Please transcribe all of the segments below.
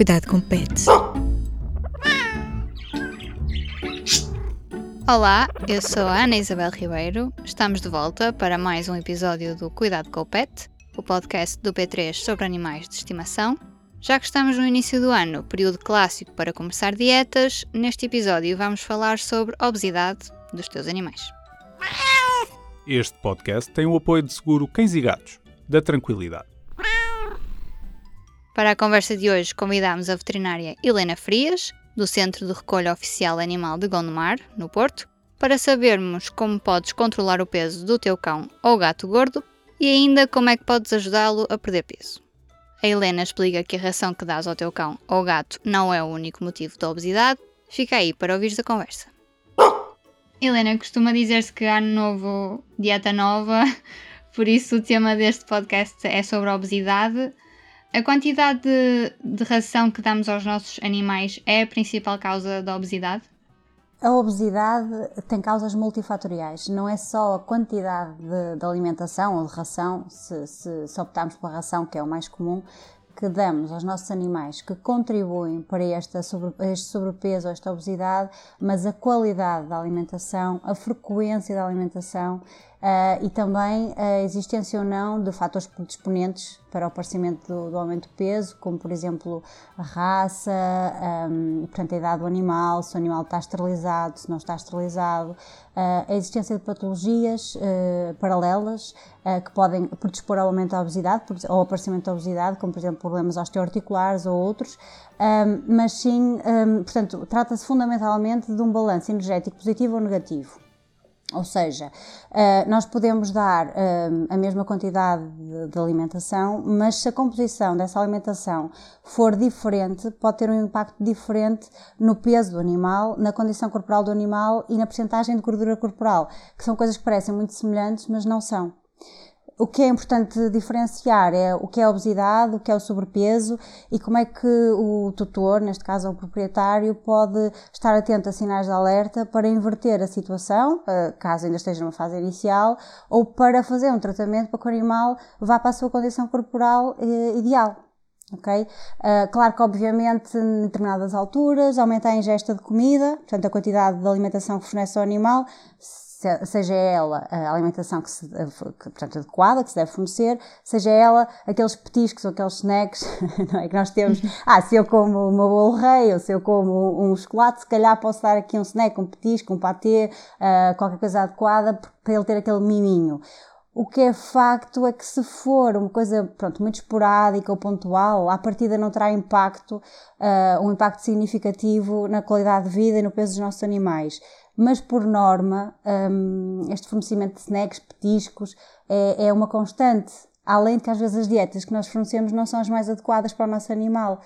Cuidado com pets. Olá, eu sou a Ana Isabel Ribeiro. Estamos de volta para mais um episódio do Cuidado com o Pet, o podcast do P3 sobre animais de estimação. Já que estamos no início do ano, período clássico para começar dietas, neste episódio vamos falar sobre obesidade dos teus animais. Este podcast tem o apoio de seguro Cães e Gatos, da Tranquilidade. Para a conversa de hoje, convidamos a veterinária Helena Frias, do Centro de Recolha Oficial Animal de Gondomar, no Porto, para sabermos como podes controlar o peso do teu cão ou gato gordo e ainda como é que podes ajudá-lo a perder peso. A Helena explica que a ração que dás ao teu cão ou gato não é o único motivo da obesidade. Fica aí para ouvires a conversa. Helena, costuma dizer-se que ano novo, dieta nova, por isso o tema deste podcast é sobre a obesidade. A quantidade de, de ração que damos aos nossos animais é a principal causa da obesidade? A obesidade tem causas multifatoriais, não é só a quantidade de, de alimentação ou de ração, se, se, se, optarmos pela ração, que é o mais comum, que damos aos nossos animais que contribuem para esta sobre, este sobrepeso ou esta obesidade, mas a qualidade da alimentação, a frequência da alimentação Uh, e também a existência ou não de fatores predisponentes para o aparecimento do, do aumento do peso, como por exemplo a raça, um, portanto a idade do animal, se o animal está esterilizado, se não está esterilizado, uh, a existência de patologias uh, paralelas que podem predispor ao aumento da obesidade ou ao aparecimento da obesidade, como por exemplo problemas osteoarticulares ou outros, um, mas sim, um, portanto, trata-se fundamentalmente de um balanço energético positivo ou negativo. Ou seja, eh, nós podemos dar eh, a mesma quantidade de alimentação, mas se a composição dessa alimentação for diferente, pode ter um impacto diferente no peso do animal, na condição corporal do animal e na percentagem de gordura corporal, que são coisas que parecem muito semelhantes, mas não são. O que é importante diferenciar é o que é obesidade, o que é o sobrepeso e como é que o tutor, neste caso o proprietário, pode estar atento a sinais de alerta para inverter a situação, eh, caso ainda esteja numa fase inicial, ou para fazer um tratamento para que o animal vá para a sua condição corporal eh, ideal. Ok? Uh, claro que, obviamente, em determinadas alturas, aumenta a ingesta de comida, portanto, a quantidade de alimentação que fornece ao animal, seja ela a alimentação que se, que, portanto, adequada, que se deve fornecer, seja ela aqueles petiscos ou aqueles snacks é, que nós temos. Ah, se eu como uma bolo rei ou se eu como um chocolate, se calhar posso dar aqui um snack, um petisco, um patê, uh, qualquer coisa adequada para ele ter aquele miminho. O que é facto é que se for uma coisa pronto, muito esporádica ou pontual, à partida não terá impacto, uh, um impacto significativo na qualidade de vida e no peso dos nossos animais mas por norma um, este fornecimento de snacks, petiscos, é, é, uma constante. Além de que às vezes as dietas que nós fornecemos não são as mais adequadas para o nosso animal.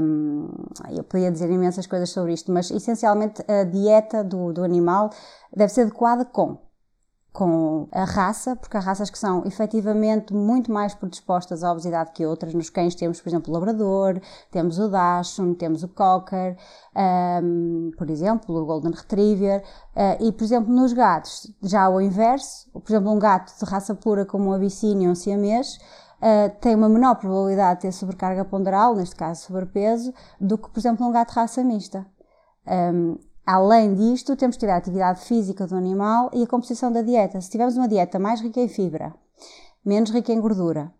Um, eu podia dizer imensas coisas sobre isto, mas essencialmente a dieta do, do animal deve ser adequada com com a raça, porque há raças que são efetivamente muito mais predispostas à obesidade que outras. Nos cães temos, por exemplo, o Labrador, temos o Dachshund, temos o Cocker, um, por exemplo, o Golden Retriever, uh, e, por exemplo, nos gatos, já o inverso, por exemplo, um gato de raça pura como um Abyssinian ou um Siamês, Uh, tem uma menor probabilidade de ter sobrecarga ponderal, neste caso sobrepeso, do que, por exemplo, um gato de raça mista. Um, Além disto, temos que ter a atividade física do animal e a composição da dieta. Se tivermos uma dieta mais rica em fibra, menos rica em gordura,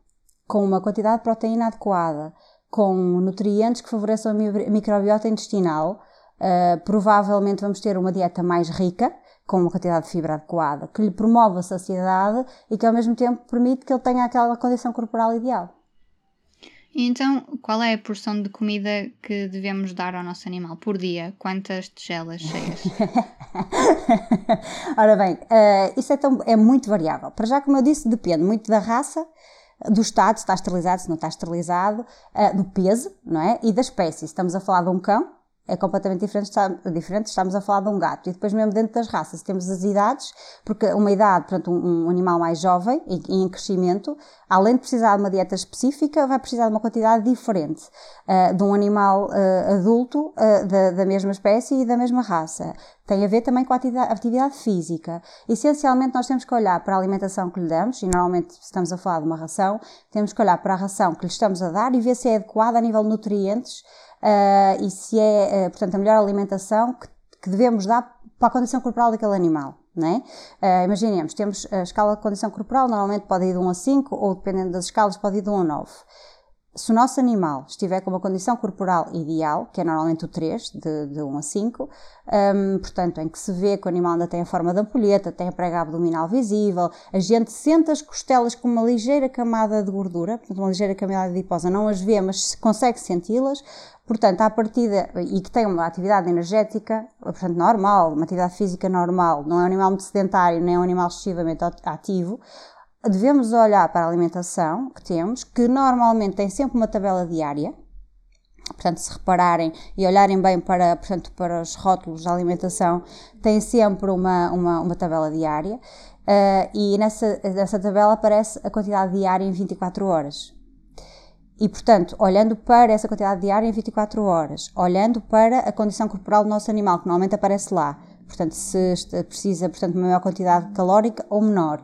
com uma quantidade de proteína adequada, com nutrientes que favoreçam a microbiota intestinal, uh, provavelmente vamos ter uma dieta mais rica, com uma quantidade de fibra adequada, que lhe promove a saciedade e que ao mesmo tempo permite que ele tenha aquela condição corporal ideal. Então, qual é a porção de comida que devemos dar ao nosso animal por dia? Quantas tigelas cheias? Ora bem, uh, isso é, tão, é muito variável. Para já, como eu disse, depende muito da raça, do estado, se está esterilizado, se não está esterilizado, uh, do peso, não é? E da espécie. Se estamos a falar de um cão, é completamente diferente, está, diferente, estamos a falar de um gato. E depois mesmo dentro das raças temos as idades, porque uma idade, portanto um, um animal mais jovem e, em crescimento, além de precisar de uma dieta específica, vai precisar de uma quantidade diferente uh, de um animal uh, adulto uh, da, da, mesma espécie e da mesma raça. Tem a ver também com a atividade, física. Essencialmente nós temos que olhar para a alimentação que lhe damos, e normalmente se estamos a falar de uma ração, temos que olhar para a ração que lhe estamos a dar e ver se é adequada a nível de nutrientes uh, e se é, uh, portanto, a melhor alimentação que, que, devemos dar para a condição corporal daquele animal. Né? Uh, imaginemos, temos a escala de condição corporal, normalmente pode ir de 1 a 5, ou dependendo das escalas, pode ir de 1 a 9 se o nosso animal estiver com uma condição corporal ideal, que é normalmente o 3, de, de 1 a 5, um, portanto, em que se vê que o animal ainda tem a forma da ampulheta, tem a prega abdominal visível, a gente sente as costelas com uma ligeira camada de gordura, portanto, uma ligeira camada adiposa, não as vê, mas consegue senti-las, portanto, à partida, e que tem uma atividade energética, portanto, normal, uma atividade física normal, não é um animal muito sedentário, nem é um animal excessivamente ativo, devemos olhar para a alimentação que temos, que normalmente tem sempre uma tabela diária. Portanto, se repararem e olharem bem para, portanto, para os rótulos da alimentação, tem sempre uma, uma, uma tabela diária uh, e nessa, nessa tabela aparece a quantidade diária em 24 horas. E, portanto, olhando para essa quantidade diária em 24 horas, olhando para a condição corporal do nosso animal, que normalmente aparece lá, portanto, se precisa, portanto, uma maior quantidade calórica ou menor,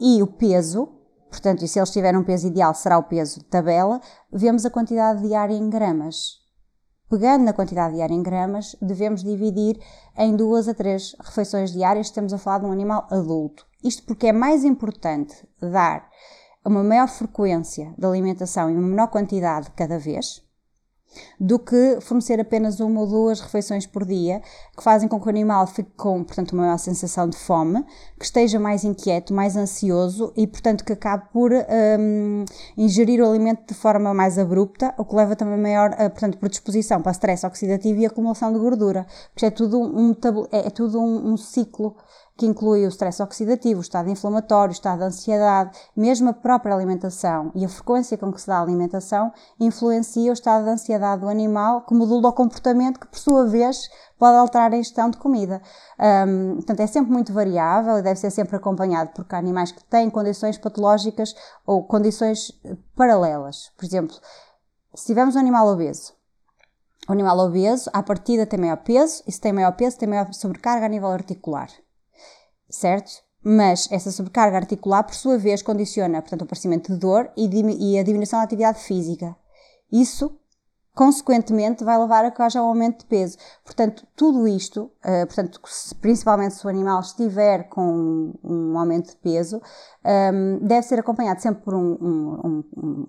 e o peso, portanto, e se eles tiverem um peso ideal será o peso de tabela, vemos a quantidade diária em gramas. Pegando na quantidade diária em gramas, devemos dividir em duas a três refeições diárias, estamos a falar de um animal adulto. Isto porque é mais importante dar uma maior frequência de alimentação e uma menor quantidade cada vez, do que fornecer apenas uma ou duas refeições por dia, que fazem com que o animal fique com, portanto, uma maior sensação de fome, que esteja mais inquieto, mais ansioso e, portanto, que acabe por um, ingerir o alimento de forma mais abrupta, o que leva também maior, uh, portanto, predisposição para stress oxidativo e acumulação de gordura. Porque é tudo um, é, é tudo um, um ciclo que inclui o stress oxidativo, o estado inflamatório, o estado de ansiedade, mesmo a própria alimentação e a frequência com que se dá a alimentação influencia o estado de ansiedade do animal, que modula o comportamento que, por sua vez, pode alterar a ingestão de comida. Um, portanto, é sempre muito variável e deve ser sempre acompanhado, porque há animais que têm condições patológicas ou condições eh, paralelas. Por exemplo, se tivermos um animal obeso, o animal obeso, à partida tem maior peso, e se tem maior peso, tem maior sobrecarga a nível articular certo? Mas essa sobrecarga articular, por sua vez, condiciona portanto, o aparecimento de dor e, e a diminuição da atividade física. Isso, consequentemente, vai levar a que haja um aumento de peso. Portanto, tudo isto, uh, portanto, principalmente se o animal estiver com um, aumento de peso, um, ehm, deve ser acompanhado sempre por um, um,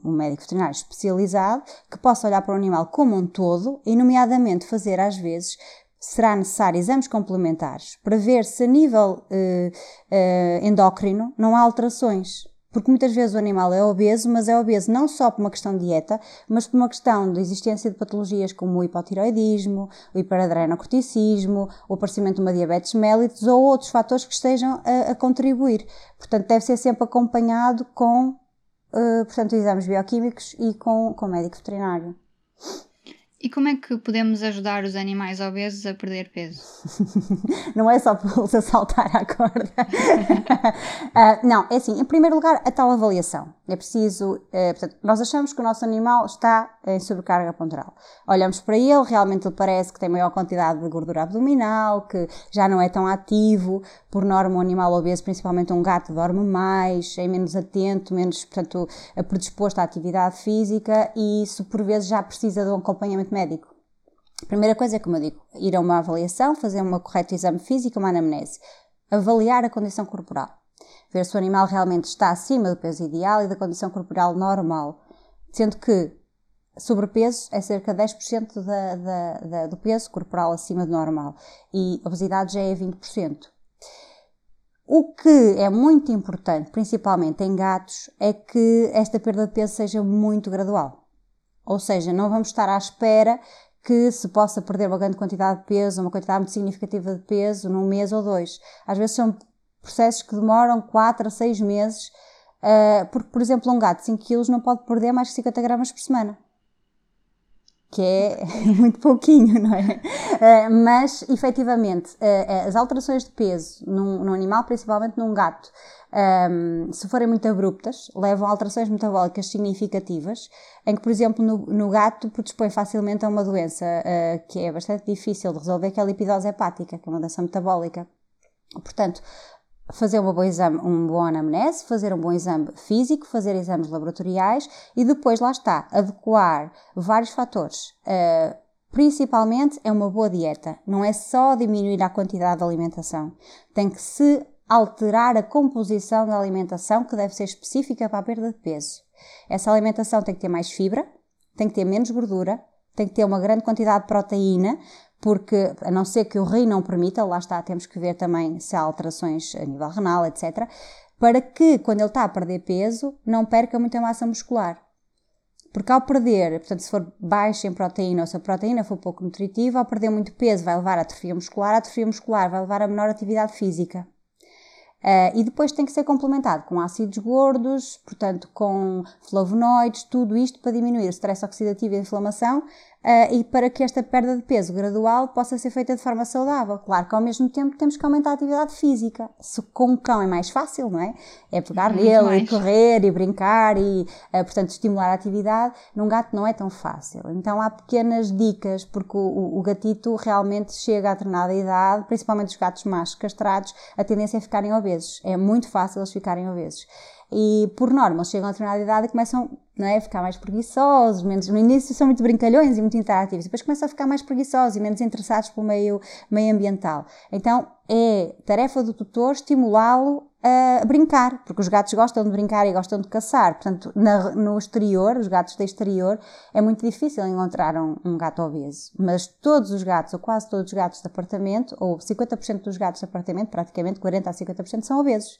um, médico veterinário especializado que possa olhar para o animal como um todo e, nomeadamente, fazer às vezes será necessário exames complementares para ver se a nível uh, uh, endócrino não há alterações. Porque muitas vezes o animal é obeso, mas é obeso não só por uma questão de dieta, mas por uma questão de existência de patologias como o hipotiroidismo, o hiperadrenocorticismo, o aparecimento de uma diabetes mellitus ou outros fatores que estejam a, a contribuir. Portanto, deve ser sempre acompanhado com uh, portanto, exames bioquímicos e com, com médico veterinário. E como é que podemos ajudar os animais obesos a perder peso? não é só pô-los saltar à corda. uh, não, é assim, em primeiro lugar, a tal avaliação. É preciso, uh, portanto, nós achamos que o nosso animal está em sobrecarga ponderal. Olhamos para ele, realmente ele parece que tem maior quantidade de gordura abdominal, que já não é tão ativo. Por norma, um animal obeso, principalmente um gato, dorme mais, é menos atento, menos, portanto, predisposto à atividade física e isso por vezes já precisa de um acompanhamento médico. A primeira coisa é, como eu digo, ir a uma avaliação, fazer um correto exame físico, uma anamnese, avaliar a condição corporal, ver se o animal realmente está acima do peso ideal e da condição corporal normal, sendo que sobrepeso é cerca de 10% da, da, da, do peso corporal acima do normal e obesidade já é 20%. O que é muito importante, principalmente em gatos, é que esta perda de peso seja muito gradual. Ou seja, não vamos estar à espera que se possa perder uma grande quantidade de peso, uma quantidade muito significativa de peso num mês ou dois. Às vezes são processos que demoram 4 a 6 meses, uh, porque, por exemplo, um gato de 5 kg não pode perder mais de 50 gramas por semana. Que é muito pouquinho, não é? Uh, mas, efetivamente, uh, as alterações de peso num, num animal, principalmente num gato, um, se forem muito abruptas, levam a alterações metabólicas significativas, em que, por exemplo, no, no gato predispõe facilmente a uma doença uh, que é bastante difícil de resolver, que é a lipidose hepática, que é uma doença metabólica. Portanto, fazer uma boa exame, um bom anamnese, fazer um bom exame físico, fazer exames laboratoriais e depois, lá está, adequar vários fatores. Uh, principalmente é uma boa dieta. Não é só diminuir a quantidade de alimentação. Tem que se alterar a composição da alimentação que deve ser específica para a perda de peso. Essa alimentação tem que ter mais fibra, tem que ter menos gordura, tem que ter uma grande quantidade de proteína, porque a não ser que o rim não permita, lá está, temos que ver também se há alterações a nível renal, etc., para que quando ele está a perder peso não perca muita massa muscular. Porque ao perder, portanto, se for baixo em proteína ou se a proteína for pouco nutritiva, ao perder muito peso vai levar a atrofia muscular, a atrofia muscular vai levar a menor atividade física. Uh, e depois tem que ser complementado com ácidos gordos, portanto com flavonoides, tudo isto para diminuir o stress oxidativo e a inflamação uh, e para que esta perda de peso gradual possa ser feita de forma saudável. Claro que ao mesmo tempo temos que aumentar a atividade física. Se com um cão é mais fácil, não é? É pegar Muito nele mais. e correr e brincar e, uh, portanto, estimular a atividade. Num gato não é tão fácil. Então há pequenas dicas, porque o, o gatito realmente chega a determinada idade, principalmente os gatos machos castrados, a tendência é ficarem obesos. É muito fácil eles ficarem obesos e por norma eles chegam a determinada idade e começam não é, a ficar mais preguiçosos, menos, no início são muito brincalhões e muito interativos, depois começam a ficar mais preguiçosos e menos interessados pelo meio, meio ambiental. Então é tarefa do tutor estimulá-lo a brincar, porque os gatos gostam de brincar e gostam de caçar. Portanto, na, no exterior, os gatos de exterior, é muito difícil encontrar um, um, gato obeso. Mas todos os gatos, ou quase todos os gatos de apartamento, ou 50% dos gatos de apartamento, praticamente 40% a 50% são obesos.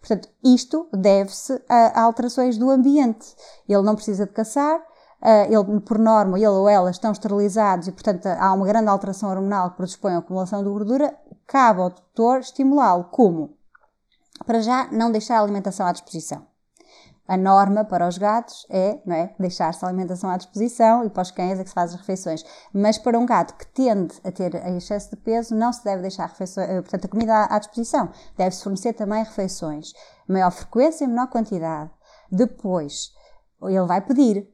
Portanto, isto deve-se a, alterações do ambiente. Ele não precisa de caçar, Uh, ele, por norma, ele ou ela estão esterilizados e, portanto, há uma grande alteração hormonal que predispõe à acumulação de gordura, cabe ao tutor estimulá-lo. Como? Para já, não deixar a alimentação à disposição. A norma para os gatos é, não é deixar-se a alimentação à disposição e para os cães é que se faz as refeições. Mas para um gato que tende a ter excesso de peso, não se deve deixar refeições, eh, portanto, a comida à disposição. Deve-se fornecer também refeições. Maior frequência e menor quantidade. Depois, ele vai pedir,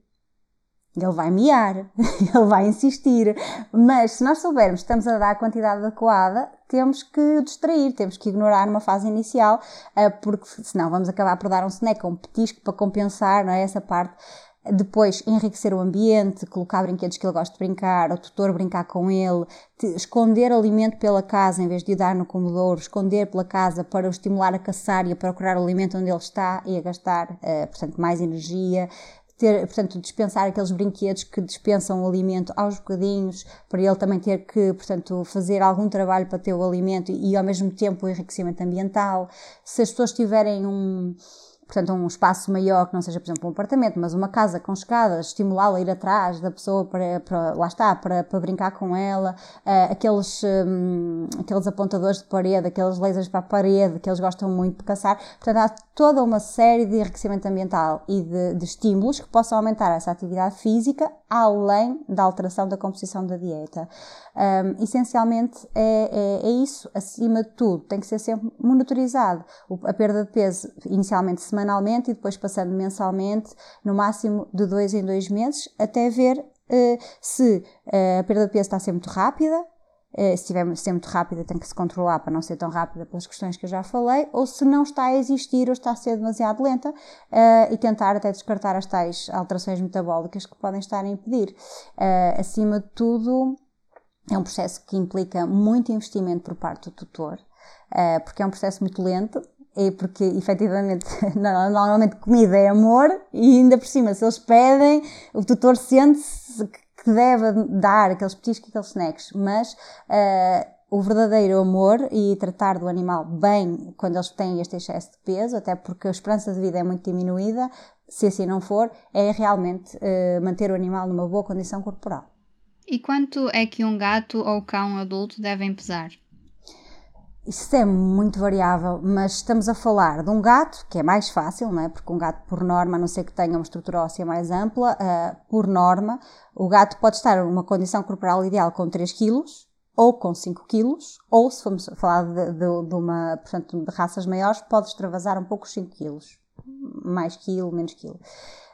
ele vai miar, ele vai insistir, mas se nós soubermos que estamos a dar a quantidade adequada, temos que distrair, temos que ignorar numa fase inicial, eh, porque senão vamos acabar por dar um snack ou um petisco para compensar não é, essa parte. Depois, enriquecer o ambiente, colocar brinquedos que ele gosta de brincar, o tutor brincar com ele, esconder alimento pela casa em vez de o dar no comodouro, esconder pela casa para o estimular a caçar e a procurar o alimento onde ele está e a gastar, uh, portanto, mais energia ter, portanto, dispensar aqueles brinquedos que dispensam o alimento aos bocadinhos, para ele também ter que, portanto, fazer algum trabalho para ter o alimento e, ao mesmo tempo o enriquecimento ambiental. Se as pessoas tiverem um, portanto, um espaço maior, que não seja, por exemplo, um apartamento, mas uma casa com escadas, estimulá-la a ir atrás da pessoa para, para lá está, para, para brincar com ela, uh, aqueles, um, aqueles apontadores de parede, aqueles lasers para a parede, que eles gostam muito de caçar. Portanto, há toda uma série de enriquecimento ambiental e de, de estímulos que possam aumentar essa atividade física, além da alteração da composição da dieta. Um, essencialmente é, é, é, isso, acima de tudo, tem que ser sempre monitorizado. A perda de peso, inicialmente semanalmente e depois passando mensalmente, no máximo de dois em dois meses, até ver uh, se uh, a perda de peso está a ser muito rápida, uh, se estiver ser muito rápida tem que se controlar para não ser tão rápida pelas questões que eu já falei, ou se não está a existir ou está a ser demasiado lenta e tentar até descartar as tais alterações metabólicas que podem estar a impedir. acima de tudo, é um processo que implica muito investimento por parte do tutor, porque é um processo muito lento, é porque efetivamente normalmente comida é amor e ainda por cima se eles pedem o tutor sente-se que deve dar aqueles petiscos e aqueles snacks mas uh, o verdadeiro amor e tratar do animal bem quando eles têm este excesso de peso até porque a esperança de vida é muito diminuída se assim não for é realmente uh, manter o animal numa boa condição corporal e quanto é que um gato ou cão adulto devem pesar? Isso é muito variável, mas estamos a falar de um gato, que é mais fácil, não é? porque um gato, por norma, a não ser que tenha uma estrutura óssea mais ampla, uh, por norma, o gato pode estar numa condição corporal ideal com 3 kg, ou com 5 kg, ou se formos falar de, de, de, uma, portanto, de raças maiores, pode extravasar um pouco os 5 kg, mais quilo, menos quilo.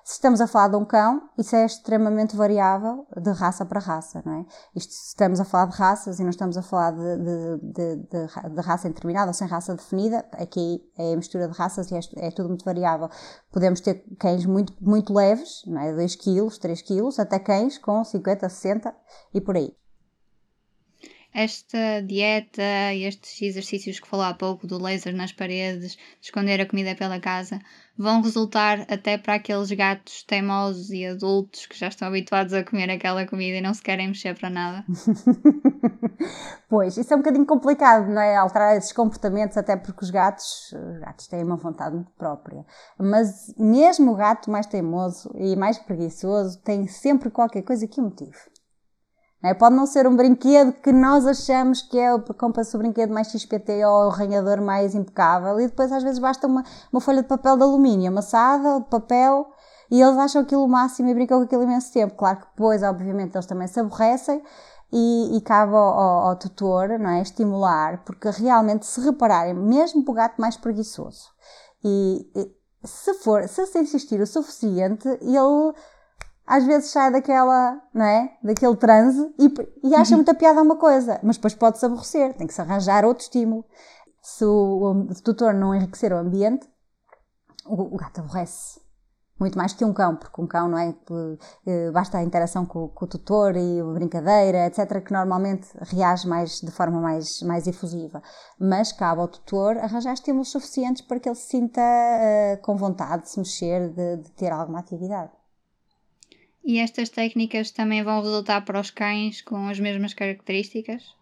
Se estamos a falar de um cão, isso é extremamente variável de raça para raça, não é? Isto, se estamos a falar de raças e não estamos a falar de, de, de, de, raça indeterminada ou sem raça definida, aqui é a mistura de raças e é, é, tudo muito variável. Podemos ter cães muito, muito leves, não é? 2 kg, 3 kg, até cães com 50, 60 e por aí esta dieta e estes exercícios que falou há pouco do laser nas paredes, de esconder a comida pela casa, vão resultar até para aqueles gatos teimosos e adultos que já estão habituados a comer aquela comida e não se querem mexer para nada? pois, isso é um bocadinho complicado, não é? Alterar esses comportamentos, até porque os gatos, os gatos têm uma vontade muito própria. Mas mesmo o gato mais teimoso e mais preguiçoso tem sempre qualquer coisa que o motive. É? Pode não ser um brinquedo que nós achamos que é o compra-se o brinquedo mais XPT ou o arranhador mais impecável e depois às vezes basta uma, uma folha de papel de alumínio amassada, de papel, e eles acham aquilo o máximo e brincam com aquilo imenso tempo. Claro que depois, obviamente, eles também se aborrecem e, e cabe ao, ao, ao, tutor não é, estimular, porque realmente se repararem, mesmo para o gato mais preguiçoso, e, e se for, se se insistir o suficiente, ele às vezes sai daquela, não é? Daquele transe e, e acha uhum. muita piada uma coisa, mas depois pode-se aborrecer, tem que se arranjar outro estímulo. Se o, o tutor não enriquecer o ambiente, o, o, gato aborrece. Muito mais que um cão, porque um cão não é eh, basta a interação com, com, o tutor e a brincadeira, etc., que normalmente reage mais de forma mais, mais efusiva. Mas cabe ao tutor arranjar estímulos suficientes para que ele se sinta uh, com vontade de se mexer, de, de ter alguma atividade. E estas técnicas também vão resultar para os cães com as mesmas características?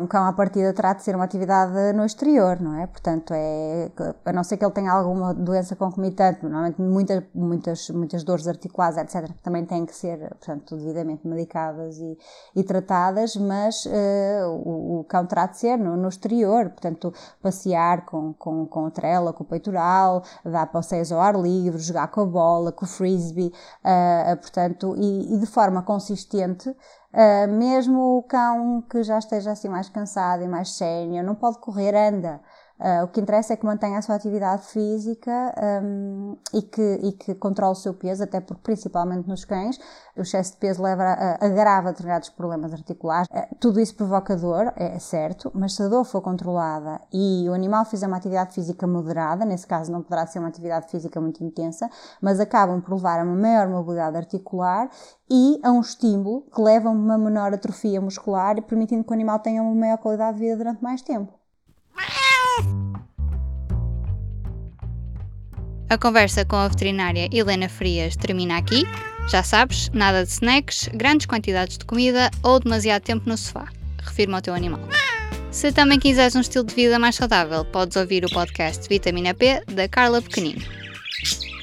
Um cão à partida terá de ser uma atividade no exterior, não é? Portanto, é, a não ser que ele tenha alguma doença concomitante, normalmente muitas, muitas, muitas dores articulares, etc., também têm que ser, portanto, devidamente medicadas e, e tratadas, mas uh, o, o, cão terá de ser no, no, exterior, portanto, passear com, com, com a trela, com o peitoral, dar passeios ao ar livre, jogar com a bola, com o frisbee, uh, portanto, e, e de forma consistente, Uh, mesmo o cão que já esteja assim mais cansado e mais sénior, não pode correr, anda. Uh, o que interessa é que mantenha a sua atividade física um, e, que, e que controle o seu peso, até porque, principalmente nos cães, o excesso de peso leva a, agrava determinados problemas articulares. Uh, tudo isso provoca dor, é certo, mas se a dor for controlada e o animal fizer uma atividade física moderada, nesse caso não poderá ser uma atividade física muito intensa, mas acabam por levar a uma maior mobilidade articular e a um estímulo que leva a uma menor atrofia muscular, permitindo que o animal tenha uma maior qualidade de vida durante mais tempo. A conversa com a veterinária Helena Frias termina aqui. Já sabes, nada de snacks, grandes quantidades de comida ou demasiado tempo no sofá. Refirma ao teu animal. Se também quiseres um estilo de vida mais saudável, podes ouvir o podcast Vitamina P da Carla Pequenino.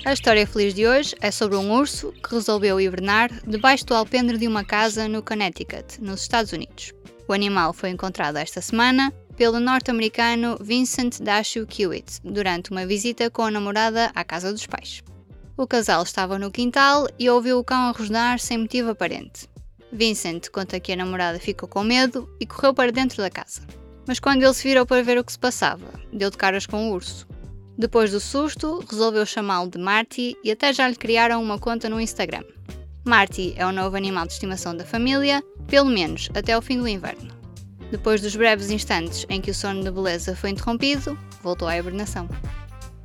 A história feliz de hoje é sobre um urso que resolveu hibernar debaixo do alpendre de uma casa no Connecticut, nos Estados Unidos. O animal foi encontrado esta semana pelo norte-americano Vincent Dashu Kiewit durante uma visita com a namorada à casa dos pais. O casal estava no quintal e ouviu o cão a rosnar sem motivo aparente. Vincent conta que a namorada ficou com medo e correu para dentro da casa. Mas quando ele se virou para ver o que se passava, deu de caras com o urso. Depois do susto, resolveu chamá-lo de Marty e até já lhe criaram uma conta no Instagram. Marty é o novo animal de estimação da família, pelo menos até o fim do inverno. Depois dos breves instantes em que o sono de beleza foi interrompido, voltou à hibernação.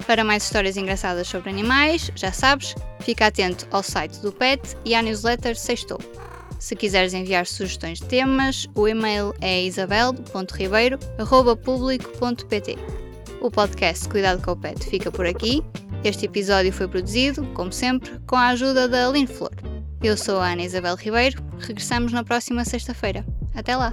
Para mais histórias engraçadas sobre animais, já sabes, fica atento ao site do PET e à newsletter Sextou. Se quiseres enviar sugestões de temas, o e-mail é isabel.ribeiro.público.pt. O podcast Cuidado com o Pet fica por aqui. Este episódio foi produzido, como sempre, com a ajuda da Aline Flor. Eu sou a Ana Isabel Ribeiro. Regressamos na próxima sexta-feira. Até lá!